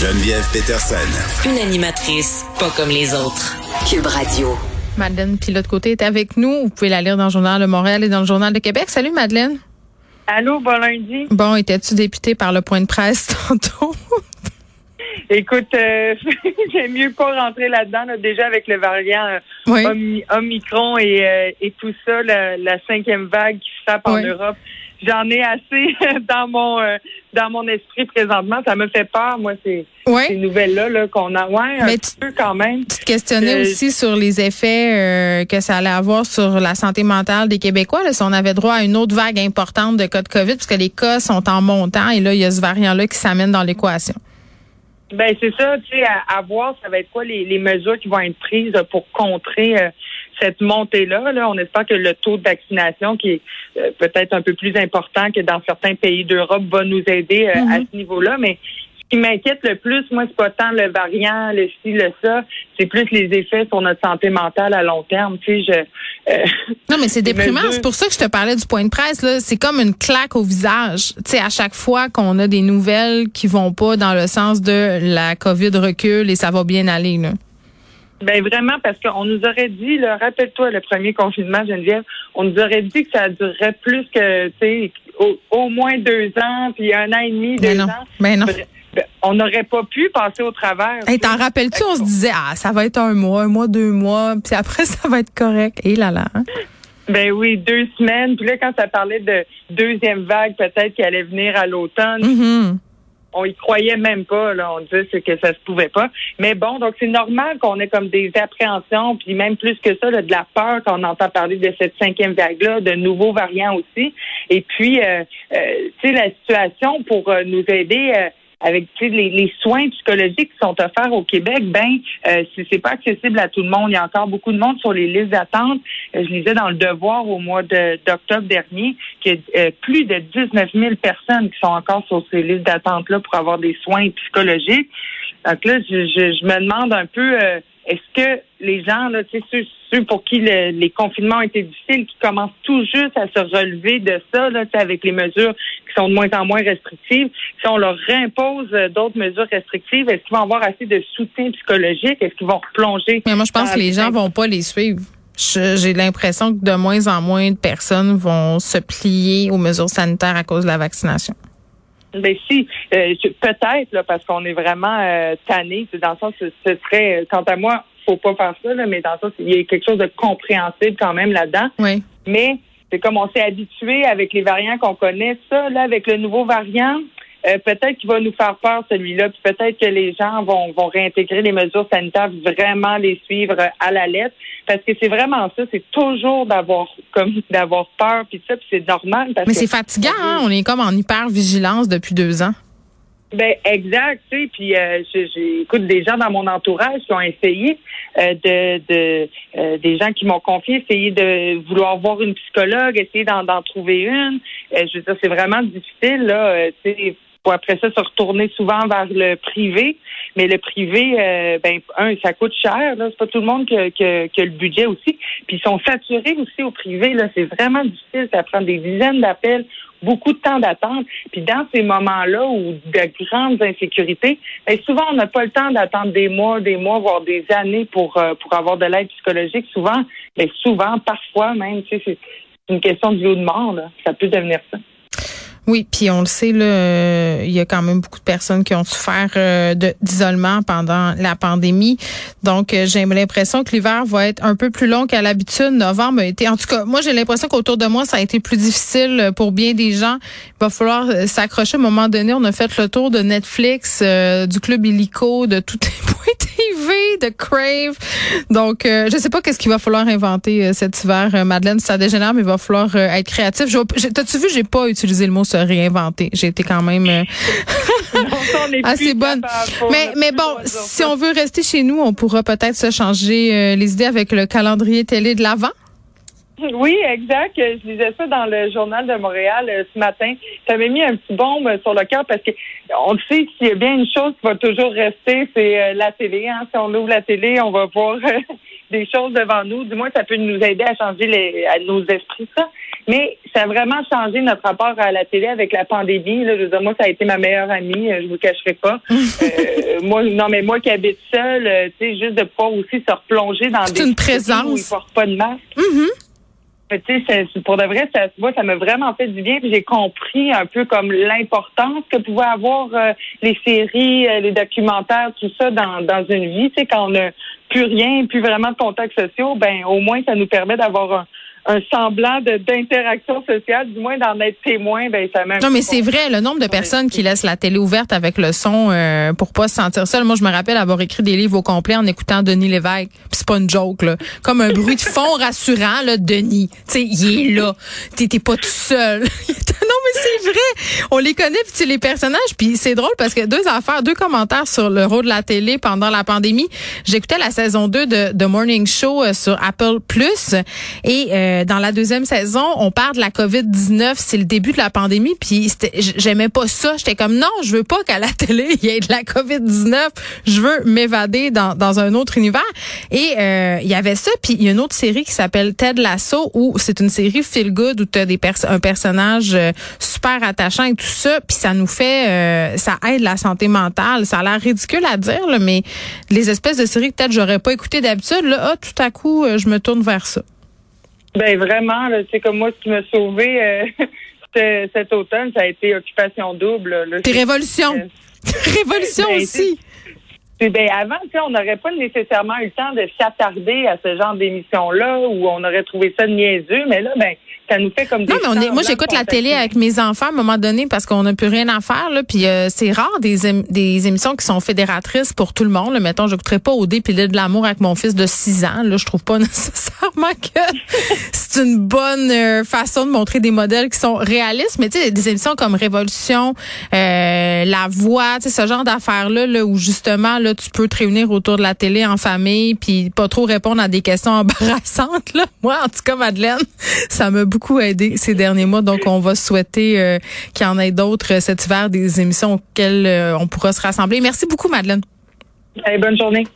Geneviève Peterson. Une animatrice pas comme les autres. Cube Radio. Madeleine Pilote Côté est avec nous. Vous pouvez la lire dans le Journal de Montréal et dans le Journal de Québec. Salut Madeleine. Allô, bon lundi. Bon, étais-tu députée par le point de presse tantôt? Écoute, euh, j'aime mieux pas rentrer là-dedans, là, déjà avec le variant euh, Oui. Omicron et, euh, et tout ça, la, la cinquième vague qui frappe en. Europe. J'en ai assez dans mon euh, dans mon esprit présentement. Ça me fait peur, moi, ces, ces nouvelles-là là, qu'on a. Ouais, un Mais petit peu quand même. Tu te questionnais Euh, aussi sur les effets euh, que ça allait avoir sur la santé mentale des Québécois, là, si on avait droit à une autre vague importante de cas de COVID, puisque les cas sont en montant et là, il y a ce variant-là qui s'amène dans l'équation. Ben c'est ça, tu sais, à, à voir, ça va être quoi les, les mesures qui vont être prises pour contrer euh, cette montée-là. Là. On espère que le taux de vaccination, qui est euh, peut-être un peu plus important que dans certains pays d'Europe, va nous aider euh, à ce niveau-là. Mais ce qui m'inquiète le plus, moi, c'est pas tant le variant, le ci, le ça, c'est plus les effets sur notre santé mentale à long terme. Tu sais, je euh, Non, mais c'est déprimant. C'est pour ça que je te parlais du point de presse. C'est comme une claque au visage. Tu sais, à chaque fois qu'on a des nouvelles qui vont pas dans le sens de la COVID recule et ça va bien aller. Là. Ben vraiment, parce qu'on nous aurait dit, là, rappelle-toi le premier confinement, Geneviève, on nous aurait dit que ça durerait plus que, tu sais, au, au moins deux ans, puis un an et demi, deux Mais non. ans. Mais non. Ben, on n'aurait pas pu passer au travers. Hey, T'en rappelles-tu, on se disait, ah, ça va être un mois, un mois, deux mois, puis après, ça va être correct. Et là là. hein? Ben oui, deux semaines. Puis là, quand ça parlait de deuxième vague, peut-être qu'elle allait venir à l'automne, Mhm. On y croyait même pas. Là, on disait que ça se pouvait pas. Mais bon, donc c'est normal qu'on ait comme des appréhensions, puis même plus que ça, là, de la peur quand on entend parler de cette cinquième vague-là, de nouveaux variants aussi. Et puis, euh, euh, tu sais, la situation pour euh, nous aider. Avec les, les soins psychologiques qui sont offerts au Québec, ben euh, c'est pas accessible à tout le monde. Il y a encore beaucoup de monde sur les listes d'attente. Euh, je lisais dans le Devoir au mois d'octobre dernier qu'il y a euh, plus de 19 000 personnes qui sont encore sur ces listes d'attente-là pour avoir des soins psychologiques. Donc là, je, je, je me demande un peu, euh, est-ce que les gens, là, tu sais, ceux, ceux pour qui le- les confinements ont été difficiles, qui commencent tout juste à se relever de ça, là, avec les mesures qui sont de moins en moins restrictives, si on leur réimpose euh, d'autres mesures restrictives, est-ce qu'ils vont avoir assez de soutien psychologique? Est-ce qu'ils vont replonger? Mais moi, je pense que les gens vont pas les suivre. J'ai l'impression que de moins en moins de personnes vont se plier aux mesures sanitaires à cause de la vaccination. Ben si, euh, peut-être là, parce qu'on est vraiment euh, tanné. Dans le sens, ce, ce serait, euh, quant à moi, faut pas faire ça, là, mais dans le sens, il y a quelque chose de compréhensible quand même là-dedans. Oui. Mais c'est comme on s'est habitué avec les variants qu'on connaît. Ça, là, avec le nouveau variant, euh, peut-être qu'il va nous faire peur celui-là. Puis peut-être que les gens vont, vont réintégrer les mesures sanitaires, vraiment les suivre à la lettre. Parce que c'est vraiment ça, c'est toujours d'avoir comme d'avoir peur puis ça, puis c'est normal. Parce Mais c'est fatigant, hein? On est comme en hyper vigilance depuis deux ans. Ben exact, tu sais, puis euh, j'écoute des gens dans mon entourage qui ont essayé euh, de, de euh, des gens qui m'ont confié essayer de vouloir voir une psychologue, essayer d'en trouver une. Je veux dire, c'est vraiment difficile là, tu sais. Après ça se retourner souvent vers le privé, mais le privé, euh, ben un, ça coûte cher. C'est pas tout le monde qui a, le budget aussi. Puis ils sont saturés aussi au privé. Là, c'est vraiment difficile. Ça prend des dizaines d'appels beaucoup de temps d'attente. Puis dans ces moments-là où de grandes insécurités, ben souvent on n'a pas le temps d'attendre des mois, des mois, voire des années pour euh, pour avoir de l'aide psychologique. Souvent, mais souvent, parfois même, c'est une question de vie ou de mort. Là. Ça peut devenir ça. Oui, puis on le sait, là, euh, il y a quand même beaucoup de personnes qui ont souffert euh, d'isolement pendant la pandémie. Donc, euh, j'ai l'impression que l'hiver va être un peu plus long qu'à l'habitude. Novembre a été, en tout cas, moi j'ai l'impression qu'autour de moi, ça a été plus difficile pour bien des gens. Il va falloir euh, s'accrocher. À un moment donné, on a fait le tour de Netflix, euh, du club illico, de tout les points TV, de Crave. Donc, euh, je sais pas qu'est-ce qu'il va falloir inventer euh, cet hiver, euh, Madeleine. Ça dégénère, mais il va falloir euh, être créatif. T'as-tu vu, j'ai pas utilisé le mot réinventer. J'ai été quand même euh, assez bonne. Mais, mais bon, si on veut rester chez nous, on pourra peut-être se changer euh, les idées avec le calendrier télé de l'avant. Oui, exact. Je lisais ça dans le journal de Montréal euh, ce matin. Ça m'a mis un petit bombe sur le cœur parce que on le sait s'il y a bien une chose qui va toujours rester, c'est la télé. Hein. Si on ouvre la télé, on va voir des choses devant nous. Du moins, ça peut nous aider à changer les, à nos esprits, ça. Mais ça a vraiment changé notre rapport à la télé avec la pandémie. Là. Je veux dire, moi, ça a été ma meilleure amie, euh, je vous le cacherai pas. Euh, moi, non, mais moi qui habite seule, euh, tu sais, juste de pouvoir aussi se replonger dans des une présence. où ils portent pas de masque. Mm-hmm. Tu sais, pour de vrai, ça, moi, ça m'a vraiment fait du bien. J'ai compris un peu comme l'importance que pouvaient avoir euh, les séries, euh, les documentaires, tout ça dans, dans une vie. Tu sais, quand on n'a plus rien, plus vraiment de contacts sociaux, ben au moins ça nous permet d'avoir un, un semblant d'interaction sociale, du moins d'en être témoin, ben ça. Non, mais c'est vrai, le nombre de personnes qui laissent la télé ouverte avec le son euh, pour pas se sentir seul. Moi, je me rappelle avoir écrit des livres au complet en écoutant Denis Lévesque. Puis c'est pas une joke, là. Comme un bruit de fond rassurant, là, Denis. Tu sais, il est là. T'es pas tout seul. non, mais c'est vrai. On les connaît, puis les personnages. Puis c'est drôle parce que deux affaires, deux commentaires sur le rôle de la télé pendant la pandémie. J'écoutais la saison 2 de, de Morning Show euh, sur Apple Plus et euh, euh, dans la deuxième saison, on parle de la COVID-19, c'est le début de la pandémie, puis j'aimais pas ça. J'étais comme non, je veux pas qu'à la télé il y ait de la COVID-19. Je veux m'évader dans, dans un autre univers. Et euh, il y avait ça, puis il y a une autre série qui s'appelle Ted Lasso où c'est une série feel good où tu as des un personnage euh, super attachant et tout ça, puis ça nous fait ça aide la santé mentale. Ça a l'air ridicule à dire là, mais les espèces de séries que peut-être j'aurais pas écouté d'habitude là, ah, tout à coup je me tourne vers ça. Ben vraiment, c'est comme moi ce qui m'a sauvé euh, cet automne, ça a été occupation double. Puis révolution. révolution ben, aussi. Ben avant, on n'aurait pas nécessairement eu le temps de s'attarder à ce genre d'émission-là où on aurait trouvé ça niaiseux, mais là, ben ça nous fait comme des Non, mais on est, moi j'écoute la télé avec mes enfants à un moment donné parce qu'on n'a plus rien à faire là, puis euh, c'est rare des des émissions qui sont fédératrices pour tout le monde. Là. Mettons, j'écouterais pas au dé de l'amour avec mon fils de 6 ans, là, je trouve pas nécessairement que c'est une bonne euh, façon de montrer des modèles qui sont réalistes, mais tu sais des émissions comme Révolution, euh, La Voix, tu sais ce genre d'affaires là, là où justement là tu peux te réunir autour de la télé en famille puis pas trop répondre à des questions embarrassantes là. Moi en tout cas Madeleine, ça me beaucoup aidé ces derniers mois. Donc, on va souhaiter euh, qu'il y en ait d'autres euh, cet hiver, des émissions auxquelles euh, on pourra se rassembler. Merci beaucoup, Madeleine. bonne journée.